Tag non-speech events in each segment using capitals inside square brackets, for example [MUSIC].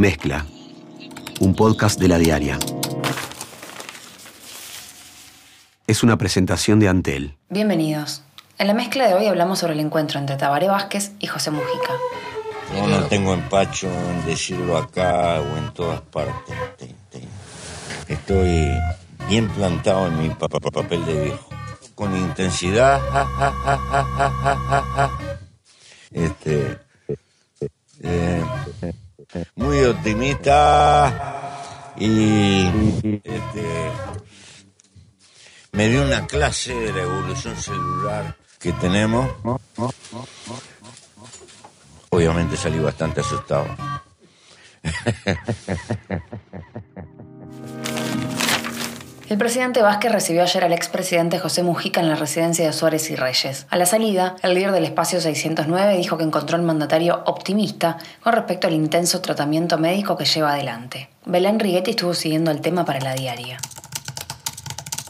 Mezcla, un podcast de la diaria. Es una presentación de Antel. Bienvenidos. En la mezcla de hoy hablamos sobre el encuentro entre Tabaré Vázquez y José Mujica. Yo no tengo empacho en decirlo acá o en todas partes. Estoy bien plantado en mi pa- pa- pa- papel de viejo. Con intensidad. ja, ja, ja, ja, ja, ja, ja, ja. Este. eh, muy optimista. Y. Este. Me dio una clase de la evolución celular que tenemos. Obviamente salí bastante asustado. [LAUGHS] El presidente Vázquez recibió ayer al expresidente José Mujica en la residencia de Suárez y Reyes. A la salida, el líder del espacio 609 dijo que encontró al mandatario optimista con respecto al intenso tratamiento médico que lleva adelante. Belén Righetti estuvo siguiendo el tema para la diaria.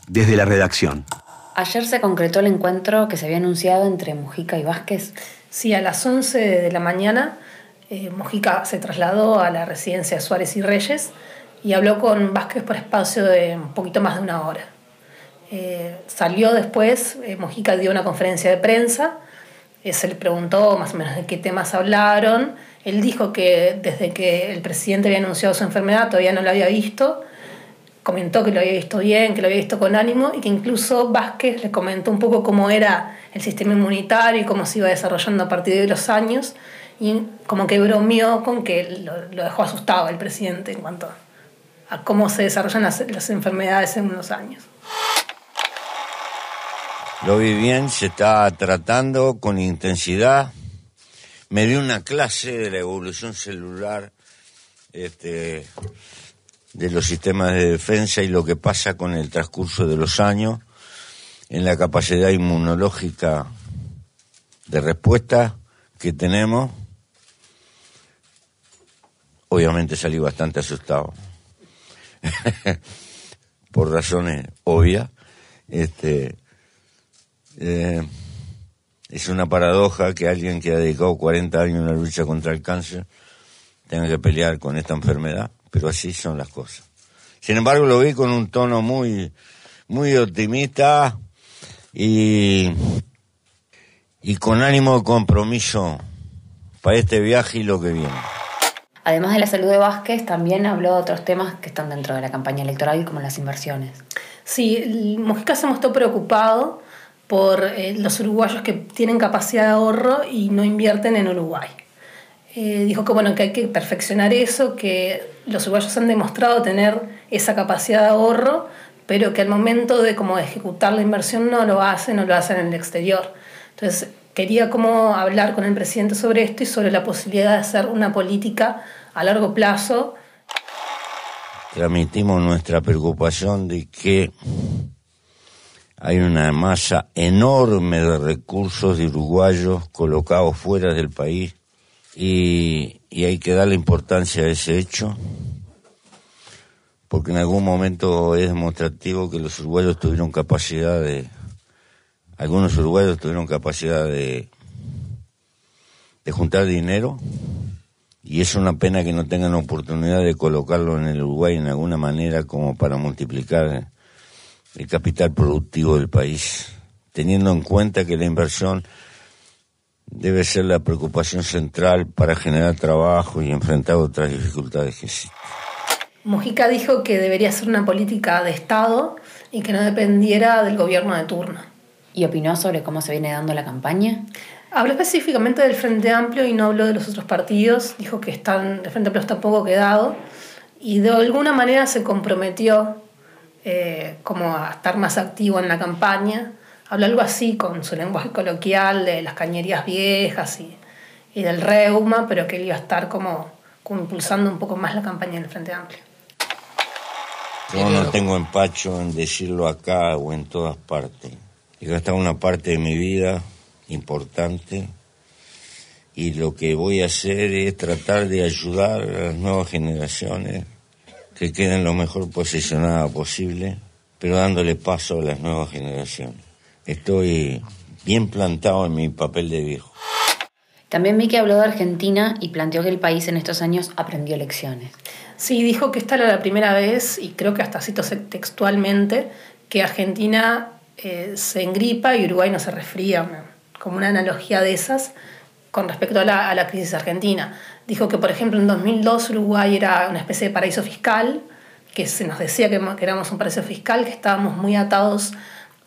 Desde la redacción. Ayer se concretó el encuentro que se había anunciado entre Mujica y Vázquez. Sí, a las 11 de la mañana eh, Mujica se trasladó a la residencia de Suárez y Reyes y habló con Vázquez por espacio de un poquito más de una hora. Eh, salió después, eh, Mujica dio una conferencia de prensa, eh, se le preguntó más o menos de qué temas hablaron. Él dijo que desde que el presidente había anunciado su enfermedad todavía no lo había visto. Comentó que lo había visto bien, que lo había visto con ánimo y que incluso Vázquez le comentó un poco cómo era el sistema inmunitario y cómo se iba desarrollando a partir de los años. Y como que bromeó con que lo, lo dejó asustado el presidente en cuanto a cómo se desarrollan las, las enfermedades en unos años. Lo vi bien, se está tratando con intensidad. Me dio una clase de la evolución celular este, de los sistemas de defensa y lo que pasa con el transcurso de los años en la capacidad inmunológica de respuesta que tenemos. Obviamente salí bastante asustado. [LAUGHS] Por razones obvias. Este, eh, es una paradoja que alguien que ha dedicado 40 años a la lucha contra el cáncer tenga que pelear con esta enfermedad, pero así son las cosas. Sin embargo, lo vi con un tono muy, muy optimista y, y con ánimo de compromiso para este viaje y lo que viene. Además de la salud de Vázquez, también habló de otros temas que están dentro de la campaña electoral, como las inversiones. Sí, Mujica se mostró preocupado por eh, los uruguayos que tienen capacidad de ahorro y no invierten en Uruguay. Eh, dijo que, bueno, que hay que perfeccionar eso, que los uruguayos han demostrado tener esa capacidad de ahorro, pero que al momento de como ejecutar la inversión no lo hacen, no lo hacen en el exterior. Entonces, quería como hablar con el presidente sobre esto y sobre la posibilidad de hacer una política a largo plazo. Transmitimos nuestra preocupación de que hay una masa enorme de recursos de uruguayos colocados fuera del país y, hay que darle importancia a ese hecho porque en algún momento es demostrativo que los uruguayos tuvieron capacidad de algunos uruguayos tuvieron capacidad de de juntar dinero y es una pena que no tengan oportunidad de colocarlo en el Uruguay en alguna manera como para multiplicar el capital productivo del país, teniendo en cuenta que la inversión debe ser la preocupación central para generar trabajo y enfrentar otras dificultades que existen. Mujica dijo que debería ser una política de Estado y que no dependiera del gobierno de turno. ¿Y opinó sobre cómo se viene dando la campaña? Habló específicamente del Frente Amplio y no habló de los otros partidos. Dijo que están, el Frente Amplio está poco quedado y de alguna manera se comprometió eh, como a estar más activo en la campaña. Habló algo así con su lenguaje coloquial de las cañerías viejas y, y del reuma, pero que él iba a estar como, como impulsando un poco más la campaña del Frente Amplio. Yo no tengo empacho en decirlo acá o en todas partes. He gastado una parte de mi vida importante y lo que voy a hacer es tratar de ayudar a las nuevas generaciones que queden lo mejor posicionadas posible, pero dándole paso a las nuevas generaciones. Estoy bien plantado en mi papel de viejo. También vi que habló de Argentina y planteó que el país en estos años aprendió lecciones. Sí, dijo que esta era la primera vez, y creo que hasta cito textualmente, que Argentina eh, se engripa y Uruguay no se resfría, como una analogía de esas con respecto a la, a la crisis argentina. Dijo que, por ejemplo, en 2002 Uruguay era una especie de paraíso fiscal, que se nos decía que, que éramos un paraíso fiscal, que estábamos muy atados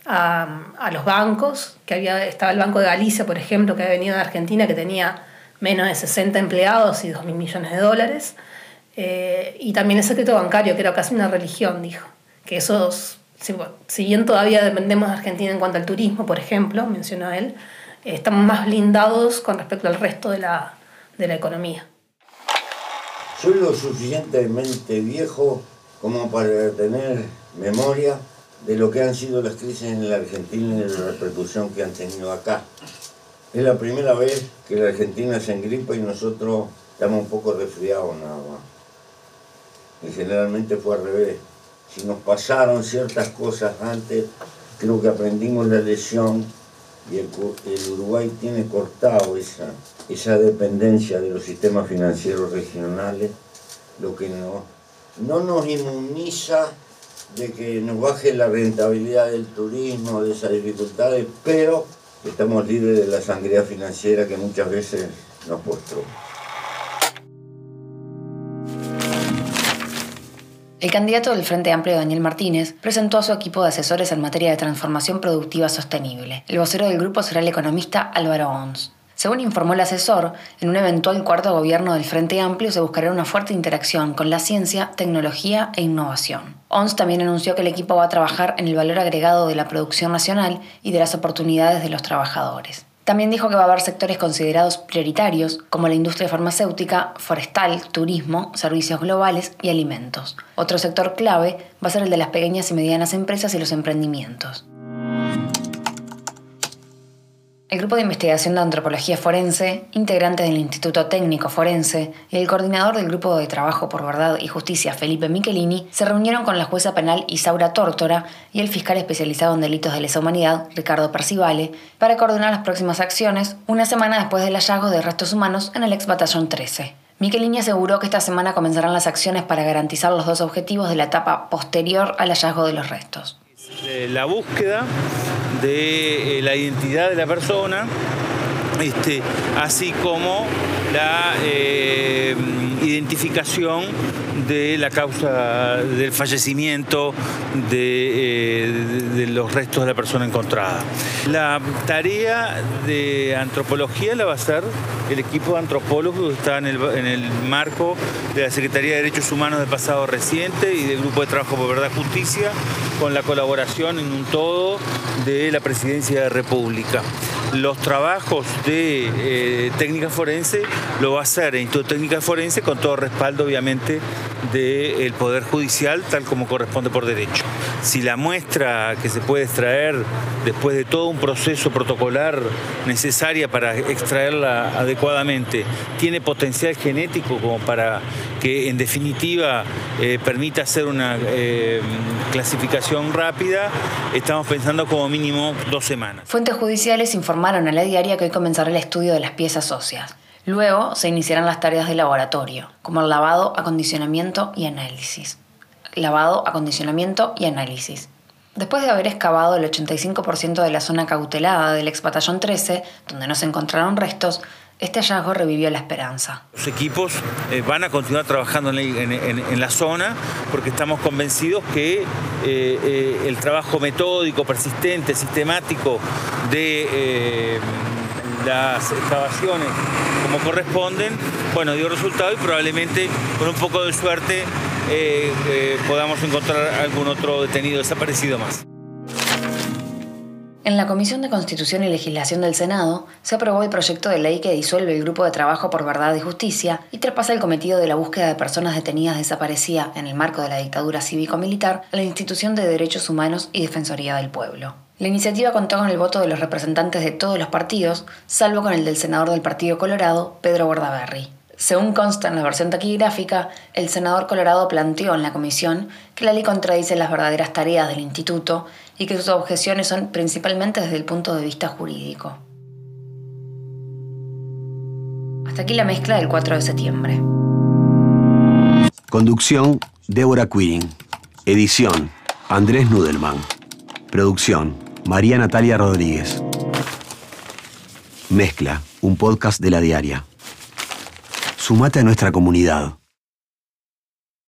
a, los bancos, que había, estaba el Banco de Galicia, por ejemplo, que había venido de Argentina, que tenía menos de 60 empleados y 2 mil millones de dólares. Eh, y también el secreto bancario, que era casi una religión, dijo. Que esos, si, bien todavía dependemos de Argentina en cuanto al turismo, por ejemplo, mencionó él, estamos más blindados con respecto al resto de la, de la economía. Soy lo suficientemente viejo como para tener memoria de lo que han sido las crisis en la Argentina y la repercusión que han tenido acá. Es la primera vez que la Argentina se engripa y nosotros estamos un poco resfriados nada más. Y generalmente fue al revés. Si nos pasaron ciertas cosas antes, creo que aprendimos la lección y el, Uruguay tiene cortado esa, esa dependencia de los sistemas financieros regionales, lo que no, no nos inmuniza de que nos baje la rentabilidad del turismo, de esas dificultades, pero estamos libres de la sangría financiera que muchas veces nos postró. El candidato del Frente Amplio, Daniel Martínez, presentó a su equipo de asesores en materia de transformación productiva sostenible. El vocero del grupo será el economista Álvaro Ons. Según informó el asesor, en un eventual cuarto gobierno del Frente Amplio se buscará una fuerte interacción con la ciencia, tecnología e innovación. ONS también anunció que el equipo va a trabajar en el valor agregado de la producción nacional y de las oportunidades de los trabajadores. También dijo que va a haber sectores considerados prioritarios, como la industria farmacéutica, forestal, turismo, servicios globales y alimentos. Otro sector clave va a ser el de las pequeñas y medianas empresas y los emprendimientos. El Grupo de Investigación de Antropología Forense, integrante del Instituto Técnico Forense y el coordinador del Grupo de Trabajo por Verdad y Justicia, Felipe Michelini, se reunieron con la jueza penal Isaura Tórtora y el fiscal especializado en delitos de lesa humanidad, Ricardo Percivale, para coordinar las próximas acciones una semana después del hallazgo de restos humanos en el ex batallón 13. Michelini aseguró que esta semana comenzarán las acciones para garantizar los dos objetivos de la etapa posterior al hallazgo de los restos. Eh, la búsqueda de eh, la identidad de la persona, este, así como la eh, identificación de la causa del fallecimiento de, de, los restos de la persona encontrada. La tarea de antropología la va a hacer el equipo de antropólogos que está en el, en el marco de la Secretaría de Derechos Humanos del pasado reciente y del Grupo de Trabajo por Verdad y Justicia, con la colaboración en un todo de la Presidencia de la República. Los trabajos de eh, técnica forense lo va a hacer el Instituto Técnica Forense con todo respaldo, obviamente, del Poder Judicial, tal como corresponde por derecho. Si la muestra que se puede extraer después de todo un proceso protocolar necesaria para extraerla adecuadamente tiene potencial genético como para que en definitiva eh, permita hacer una eh, clasificación rápida, estamos pensando como mínimo dos semanas. Fuentes judiciales informaron a la diaria que hoy comenzará el estudio de las piezas óseas. Luego se iniciarán las tareas de laboratorio, como el lavado, acondicionamiento y análisis. Lavado, acondicionamiento y análisis. Después de haber excavado el 85% de la zona cautelada del ex batallón 13, donde no se encontraron restos, este hallazgo revivió la esperanza. Los equipos eh, van a continuar trabajando en, la zona porque estamos convencidos que eh, eh, el trabajo metódico, persistente, sistemático de las excavaciones como corresponden, bueno, dio resultado y probablemente con un poco de suerte podamos encontrar algún otro detenido desaparecido más. En la Comisión de Constitución y Legislación del Senado se aprobó el proyecto de ley que disuelve el Grupo de Trabajo por Verdad y Justicia y traspasa el cometido de la búsqueda de personas detenidas desaparecidas en el marco de la dictadura cívico-militar a la Institución de Derechos Humanos y Defensoría del Pueblo. La iniciativa contó con el voto de los representantes de todos los partidos, salvo con el del senador del Partido Colorado, Pedro Bordaberry. Según consta en la versión taquigráfica, el senador Colorado planteó en la comisión que la ley contradice las verdaderas tareas del instituto y que sus objeciones son principalmente desde el punto de vista jurídico. Hasta aquí la mezcla del 4 de septiembre. Conducción, Débora Quirin. Edición, Andrés Nudelman. Producción, María Natalia Rodríguez. Mezcla, un podcast de la diaria. Sumate a nuestra comunidad.